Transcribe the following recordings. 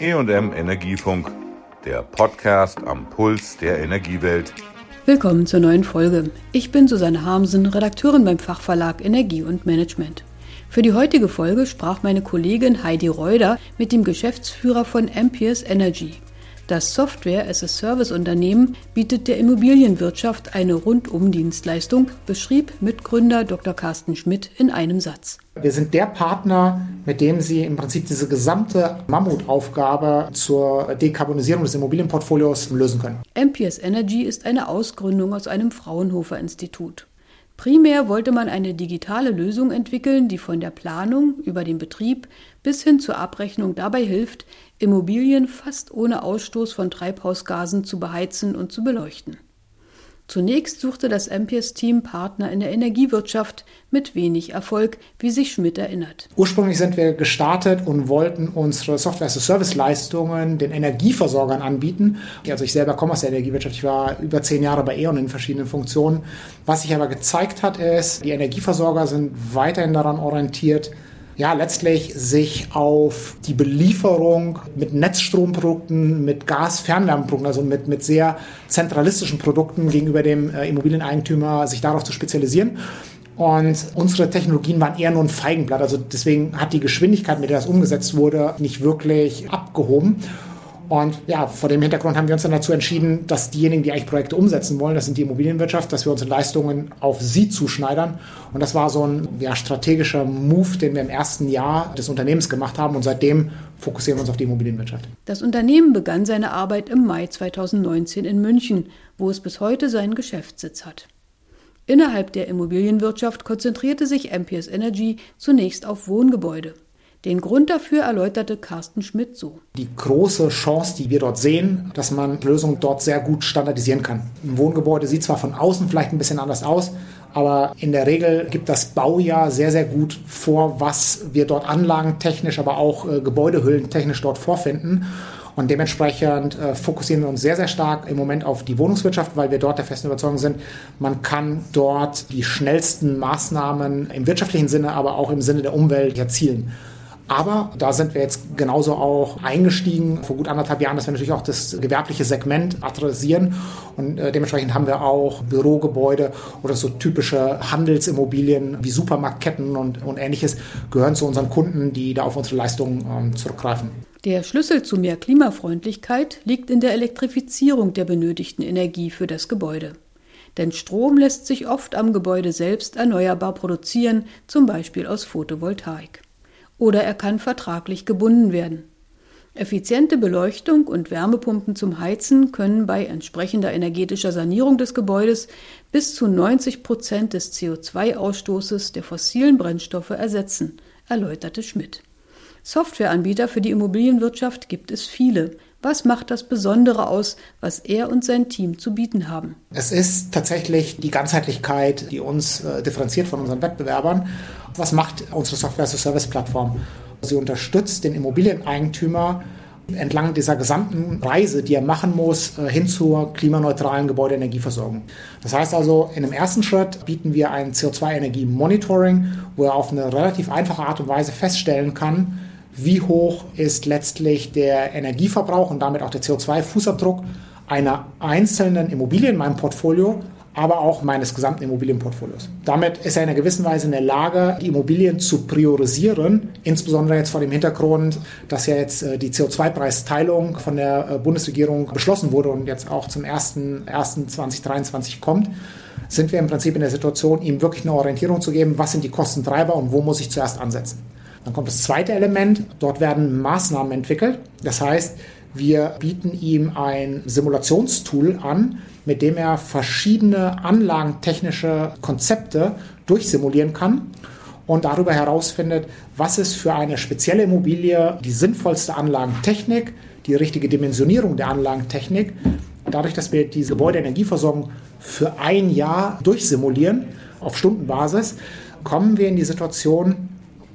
EM Energiefunk, der Podcast am Puls der Energiewelt. Willkommen zur neuen Folge. Ich bin Susanne Harmsen, Redakteurin beim Fachverlag Energie und Management. Für die heutige Folge sprach meine Kollegin Heidi Reuder mit dem Geschäftsführer von Ampeers Energy. Das Software-as-a-Service-Unternehmen bietet der Immobilienwirtschaft eine Rundum-Dienstleistung, beschrieb Mitgründer Dr. Carsten Schmidt in einem Satz. Wir sind der Partner, mit dem Sie im Prinzip diese gesamte Mammutaufgabe zur Dekarbonisierung des Immobilienportfolios lösen können. MPS Energy ist eine Ausgründung aus einem Fraunhofer-Institut. Primär wollte man eine digitale Lösung entwickeln, die von der Planung über den Betrieb bis hin zur Abrechnung dabei hilft, Immobilien fast ohne Ausstoß von Treibhausgasen zu beheizen und zu beleuchten. Zunächst suchte das MPS-Team Partner in der Energiewirtschaft mit wenig Erfolg, wie sich Schmidt erinnert. Ursprünglich sind wir gestartet und wollten unsere Software-as-a-Service-Leistungen den Energieversorgern anbieten. Also ich selber komme aus der Energiewirtschaft, ich war über zehn Jahre bei E.ON in verschiedenen Funktionen. Was sich aber gezeigt hat, ist, die Energieversorger sind weiterhin daran orientiert, ja, letztlich sich auf die Belieferung mit Netzstromprodukten, mit Gas-Fernwärmeprodukten, also mit, mit sehr zentralistischen Produkten gegenüber dem äh, Immobilieneigentümer, sich darauf zu spezialisieren. Und unsere Technologien waren eher nur ein Feigenblatt. Also deswegen hat die Geschwindigkeit, mit der das umgesetzt wurde, nicht wirklich abgehoben. Und ja, vor dem Hintergrund haben wir uns dann dazu entschieden, dass diejenigen, die eigentlich Projekte umsetzen wollen, das sind die Immobilienwirtschaft, dass wir unsere Leistungen auf sie zuschneidern. Und das war so ein ja, strategischer Move, den wir im ersten Jahr des Unternehmens gemacht haben. Und seitdem fokussieren wir uns auf die Immobilienwirtschaft. Das Unternehmen begann seine Arbeit im Mai 2019 in München, wo es bis heute seinen Geschäftssitz hat. Innerhalb der Immobilienwirtschaft konzentrierte sich MPS Energy zunächst auf Wohngebäude. Den Grund dafür erläuterte Carsten Schmidt so. Die große Chance, die wir dort sehen, dass man Lösungen dort sehr gut standardisieren kann. Ein Wohngebäude sieht zwar von außen vielleicht ein bisschen anders aus, aber in der Regel gibt das Baujahr sehr, sehr gut vor, was wir dort anlagentechnisch, aber auch äh, gebäudehüllentechnisch dort vorfinden. Und dementsprechend äh, fokussieren wir uns sehr, sehr stark im Moment auf die Wohnungswirtschaft, weil wir dort der festen Überzeugung sind, man kann dort die schnellsten Maßnahmen im wirtschaftlichen Sinne, aber auch im Sinne der Umwelt erzielen. Aber da sind wir jetzt genauso auch eingestiegen vor gut anderthalb Jahren, dass wir natürlich auch das gewerbliche Segment adressieren. Und äh, dementsprechend haben wir auch Bürogebäude oder so typische Handelsimmobilien wie Supermarktketten und, und ähnliches gehören zu unseren Kunden, die da auf unsere Leistungen ähm, zurückgreifen. Der Schlüssel zu mehr Klimafreundlichkeit liegt in der Elektrifizierung der benötigten Energie für das Gebäude. Denn Strom lässt sich oft am Gebäude selbst erneuerbar produzieren, zum Beispiel aus Photovoltaik oder er kann vertraglich gebunden werden. Effiziente Beleuchtung und Wärmepumpen zum Heizen können bei entsprechender energetischer Sanierung des Gebäudes bis zu 90 Prozent des CO2-Ausstoßes der fossilen Brennstoffe ersetzen, erläuterte Schmidt. Softwareanbieter für die Immobilienwirtschaft gibt es viele. Was macht das Besondere aus, was er und sein Team zu bieten haben? Es ist tatsächlich die Ganzheitlichkeit, die uns äh, differenziert von unseren Wettbewerbern. Was macht unsere Software-as-a-Service-Plattform? Sie unterstützt den Immobilieneigentümer entlang dieser gesamten Reise, die er machen muss, äh, hin zur klimaneutralen Gebäudeenergieversorgung. Das heißt also, in dem ersten Schritt bieten wir ein CO2-Energie-Monitoring, wo er auf eine relativ einfache Art und Weise feststellen kann, wie hoch ist letztlich der Energieverbrauch und damit auch der CO2-Fußabdruck einer einzelnen Immobilie in meinem Portfolio aber auch meines gesamten Immobilienportfolios. Damit ist er in einer gewissen Weise in der Lage, die Immobilien zu priorisieren, insbesondere jetzt vor dem Hintergrund, dass ja jetzt äh, die CO2-Preisteilung von der äh, Bundesregierung beschlossen wurde und jetzt auch zum 01.01.2023 kommt sind wir im Prinzip in der Situation, ihm wirklich eine Orientierung zu geben, was sind die Kostentreiber und wo muss ich zuerst ansetzen. Dann kommt das zweite Element, dort werden Maßnahmen entwickelt. Das heißt, wir bieten ihm ein Simulationstool an, mit dem er verschiedene anlagentechnische Konzepte durchsimulieren kann und darüber herausfindet, was ist für eine spezielle Immobilie die sinnvollste Anlagentechnik, die richtige Dimensionierung der Anlagentechnik. Dadurch, dass wir diese Gebäudeenergieversorgung für ein Jahr durchsimulieren auf Stundenbasis, kommen wir in die Situation,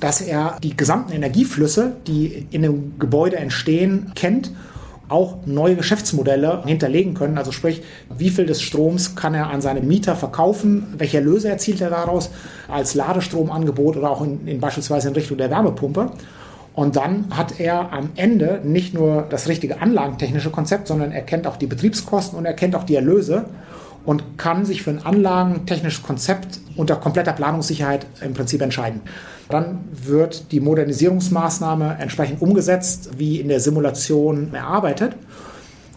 dass er die gesamten Energieflüsse, die in einem Gebäude entstehen, kennt auch neue Geschäftsmodelle hinterlegen können. Also sprich, wie viel des Stroms kann er an seine Mieter verkaufen, welche Erlöse erzielt er daraus als Ladestromangebot oder auch in, in beispielsweise in Richtung der Wärmepumpe. Und dann hat er am Ende nicht nur das richtige anlagentechnische Konzept, sondern er kennt auch die Betriebskosten und er kennt auch die Erlöse und kann sich für ein anlagentechnisches Konzept unter kompletter Planungssicherheit im Prinzip entscheiden. Dann wird die Modernisierungsmaßnahme entsprechend umgesetzt, wie in der Simulation erarbeitet.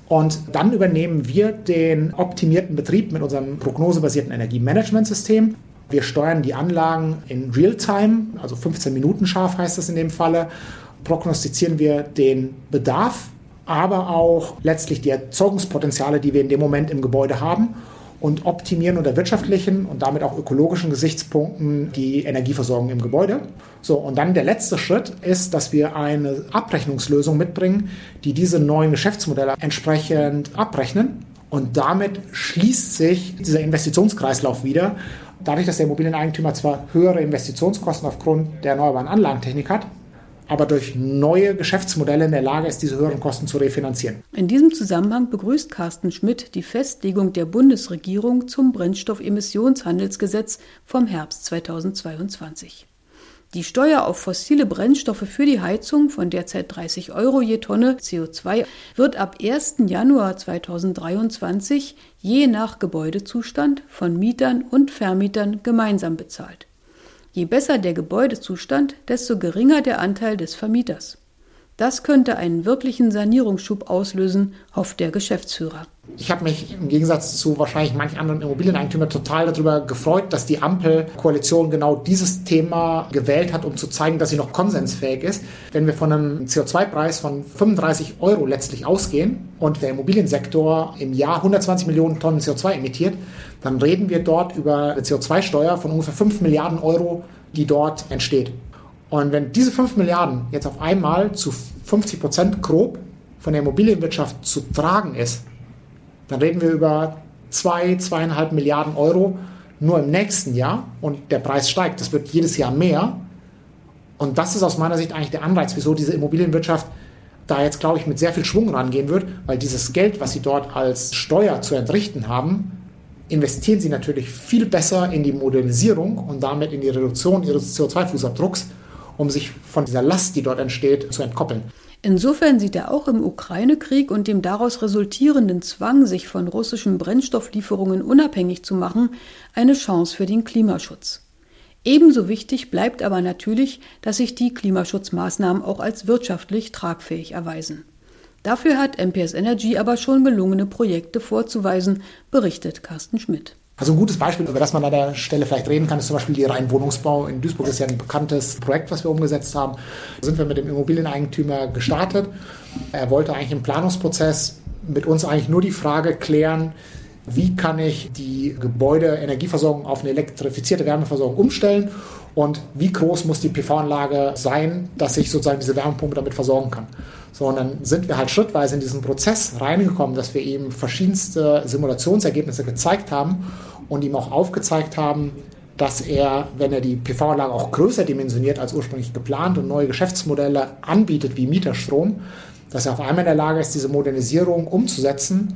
Und dann übernehmen wir den optimierten Betrieb mit unserem prognosebasierten Energiemanagementsystem. Wir steuern die Anlagen in Realtime, also 15 Minuten scharf heißt das in dem Falle. Prognostizieren wir den Bedarf, aber auch letztlich die Erzeugungspotenziale, die wir in dem Moment im Gebäude haben und optimieren unter wirtschaftlichen und damit auch ökologischen Gesichtspunkten die Energieversorgung im Gebäude. So, und dann der letzte Schritt ist, dass wir eine Abrechnungslösung mitbringen, die diese neuen Geschäftsmodelle entsprechend abrechnen. Und damit schließt sich dieser Investitionskreislauf wieder. Dadurch, dass der Immobilieneigentümer zwar höhere Investitionskosten aufgrund der erneuerbaren Anlagentechnik hat, aber durch neue Geschäftsmodelle in der Lage ist, diese höheren Kosten zu refinanzieren. In diesem Zusammenhang begrüßt Carsten Schmidt die Festlegung der Bundesregierung zum Brennstoffemissionshandelsgesetz vom Herbst 2022. Die Steuer auf fossile Brennstoffe für die Heizung von derzeit 30 Euro je Tonne CO2 wird ab 1. Januar 2023 je nach Gebäudezustand von Mietern und Vermietern gemeinsam bezahlt. Je besser der Gebäudezustand, desto geringer der Anteil des Vermieters. Das könnte einen wirklichen Sanierungsschub auslösen, hofft der Geschäftsführer. Ich habe mich im Gegensatz zu wahrscheinlich manchen anderen Immobilieneigentümern total darüber gefreut, dass die Ampelkoalition genau dieses Thema gewählt hat, um zu zeigen, dass sie noch konsensfähig ist. Wenn wir von einem CO2-Preis von 35 Euro letztlich ausgehen und der Immobiliensektor im Jahr 120 Millionen Tonnen CO2 emittiert, dann reden wir dort über eine CO2-Steuer von ungefähr 5 Milliarden Euro, die dort entsteht. Und wenn diese 5 Milliarden jetzt auf einmal zu 50 Prozent grob von der Immobilienwirtschaft zu tragen ist, dann reden wir über 2, zwei, 2,5 Milliarden Euro nur im nächsten Jahr und der Preis steigt. Das wird jedes Jahr mehr. Und das ist aus meiner Sicht eigentlich der Anreiz, wieso diese Immobilienwirtschaft da jetzt, glaube ich, mit sehr viel Schwung rangehen wird, weil dieses Geld, was sie dort als Steuer zu entrichten haben, investieren sie natürlich viel besser in die Modernisierung und damit in die Reduktion ihres CO2-Fußabdrucks, um sich von dieser Last, die dort entsteht, zu entkoppeln. Insofern sieht er auch im Ukraine-Krieg und dem daraus resultierenden Zwang, sich von russischen Brennstofflieferungen unabhängig zu machen, eine Chance für den Klimaschutz. Ebenso wichtig bleibt aber natürlich, dass sich die Klimaschutzmaßnahmen auch als wirtschaftlich tragfähig erweisen. Dafür hat MPS Energy aber schon gelungene Projekte vorzuweisen, berichtet Carsten Schmidt. Also ein gutes Beispiel, über das man an der Stelle vielleicht reden kann, ist zum Beispiel die Rheinwohnungsbau in Duisburg. Ist ja ein bekanntes Projekt, was wir umgesetzt haben. Da sind wir mit dem Immobilieneigentümer gestartet. Er wollte eigentlich im Planungsprozess mit uns eigentlich nur die Frage klären, wie kann ich die Gebäudeenergieversorgung auf eine elektrifizierte Wärmeversorgung umstellen und wie groß muss die PV-Anlage sein, dass ich sozusagen diese Wärmepumpe damit versorgen kann. So, und dann sind wir halt schrittweise in diesen Prozess reingekommen, dass wir eben verschiedenste Simulationsergebnisse gezeigt haben und ihm auch aufgezeigt haben, dass er, wenn er die PV-Anlage auch größer dimensioniert als ursprünglich geplant und neue Geschäftsmodelle anbietet wie Mieterstrom, dass er auf einmal in der Lage ist, diese Modernisierung umzusetzen,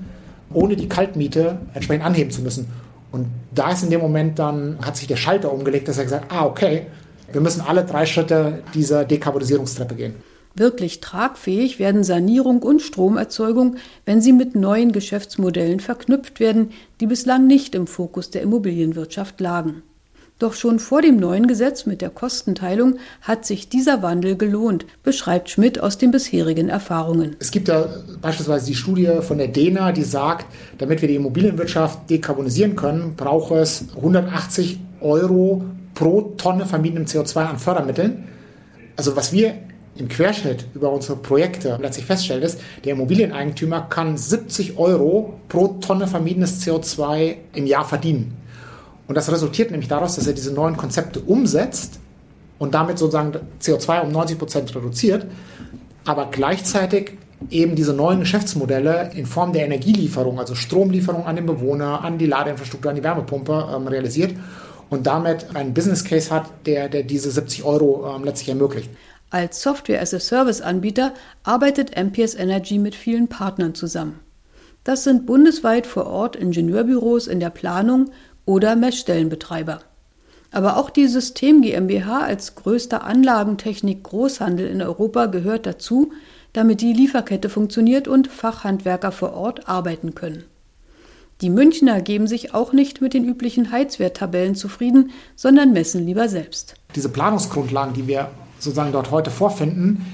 ohne die Kaltmiete entsprechend anheben zu müssen. Und da ist in dem Moment dann, hat sich der Schalter umgelegt, dass er gesagt, ah, okay, wir müssen alle drei Schritte dieser Dekarbonisierungstreppe gehen. Wirklich tragfähig werden Sanierung und Stromerzeugung, wenn sie mit neuen Geschäftsmodellen verknüpft werden, die bislang nicht im Fokus der Immobilienwirtschaft lagen. Doch schon vor dem neuen Gesetz mit der Kostenteilung hat sich dieser Wandel gelohnt, beschreibt Schmidt aus den bisherigen Erfahrungen. Es gibt ja beispielsweise die Studie von der DENA, die sagt, damit wir die Immobilienwirtschaft dekarbonisieren können, braucht es 180 Euro pro Tonne vermietenem CO2 an Fördermitteln. Also was wir im Querschnitt über unsere Projekte letztlich feststellt, ist, der Immobilieneigentümer kann 70 Euro pro Tonne vermiedenes CO2 im Jahr verdienen. Und das resultiert nämlich daraus, dass er diese neuen Konzepte umsetzt und damit sozusagen CO2 um 90 Prozent reduziert, aber gleichzeitig eben diese neuen Geschäftsmodelle in Form der Energielieferung, also Stromlieferung an den Bewohner, an die Ladeinfrastruktur, an die Wärmepumpe ähm, realisiert und damit einen Business Case hat, der, der diese 70 Euro ähm, letztlich ermöglicht. Als Software-as-a-Service-Anbieter arbeitet MPS Energy mit vielen Partnern zusammen. Das sind bundesweit vor Ort Ingenieurbüros in der Planung oder Messstellenbetreiber. Aber auch die System GmbH als größter Anlagentechnik-Großhandel in Europa gehört dazu, damit die Lieferkette funktioniert und Fachhandwerker vor Ort arbeiten können. Die Münchner geben sich auch nicht mit den üblichen Heizwerttabellen zufrieden, sondern messen lieber selbst. Diese Planungsgrundlagen, die wir sozusagen dort heute vorfinden,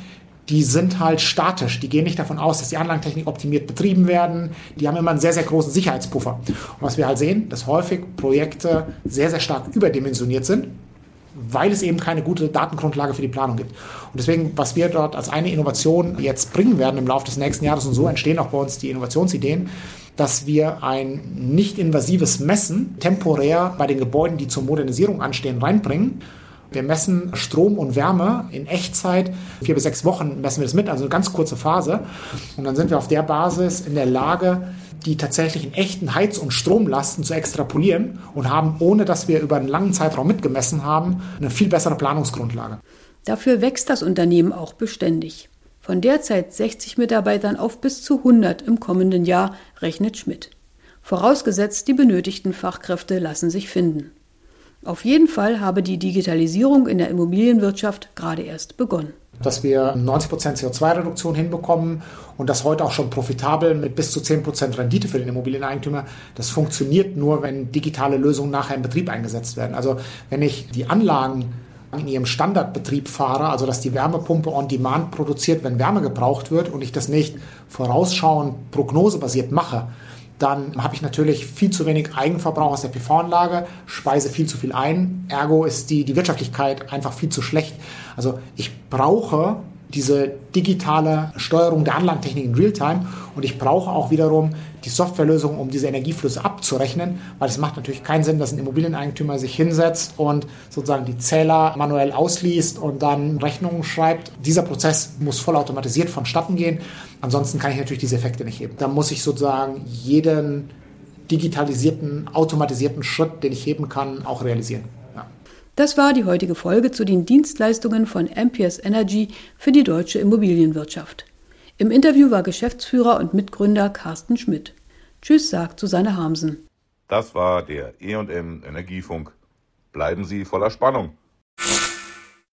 die sind halt statisch. Die gehen nicht davon aus, dass die Anlagentechnik optimiert betrieben werden. Die haben immer einen sehr, sehr großen Sicherheitspuffer. Und was wir halt sehen, dass häufig Projekte sehr, sehr stark überdimensioniert sind, weil es eben keine gute Datengrundlage für die Planung gibt. Und deswegen, was wir dort als eine Innovation jetzt bringen werden im Laufe des nächsten Jahres, und so entstehen auch bei uns die Innovationsideen, dass wir ein nicht invasives Messen temporär bei den Gebäuden, die zur Modernisierung anstehen, reinbringen wir messen Strom und Wärme in Echtzeit. Vier bis sechs Wochen messen wir das mit, also eine ganz kurze Phase. Und dann sind wir auf der Basis in der Lage, die tatsächlichen echten Heiz- und Stromlasten zu extrapolieren und haben, ohne dass wir über einen langen Zeitraum mitgemessen haben, eine viel bessere Planungsgrundlage. Dafür wächst das Unternehmen auch beständig. Von derzeit 60 Mitarbeitern auf bis zu 100 im kommenden Jahr rechnet Schmidt. Vorausgesetzt, die benötigten Fachkräfte lassen sich finden. Auf jeden Fall habe die Digitalisierung in der Immobilienwirtschaft gerade erst begonnen. Dass wir 90% CO2-Reduktion hinbekommen und das heute auch schon profitabel mit bis zu 10% Rendite für den Immobilieneigentümer, das funktioniert nur, wenn digitale Lösungen nachher im Betrieb eingesetzt werden. Also wenn ich die Anlagen in ihrem Standardbetrieb fahre, also dass die Wärmepumpe on demand produziert, wenn Wärme gebraucht wird und ich das nicht vorausschauend prognosebasiert mache, dann habe ich natürlich viel zu wenig Eigenverbrauch aus der PV-Anlage, speise viel zu viel ein, ergo ist die, die Wirtschaftlichkeit einfach viel zu schlecht. Also ich brauche diese digitale Steuerung der Anlagentechnik in Realtime und ich brauche auch wiederum die Softwarelösung, um diese Energieflüsse abzurechnen, weil es macht natürlich keinen Sinn, dass ein Immobilieneigentümer sich hinsetzt und sozusagen die Zähler manuell ausliest und dann Rechnungen schreibt. Dieser Prozess muss vollautomatisiert vonstatten gehen. Ansonsten kann ich natürlich diese Effekte nicht heben. Da muss ich sozusagen jeden digitalisierten, automatisierten Schritt, den ich heben kann, auch realisieren. Das war die heutige Folge zu den Dienstleistungen von Amperes Energy für die deutsche Immobilienwirtschaft. Im Interview war Geschäftsführer und Mitgründer Carsten Schmidt. Tschüss, sagt Susanne Hamsen. Das war der EM Energiefunk. Bleiben Sie voller Spannung.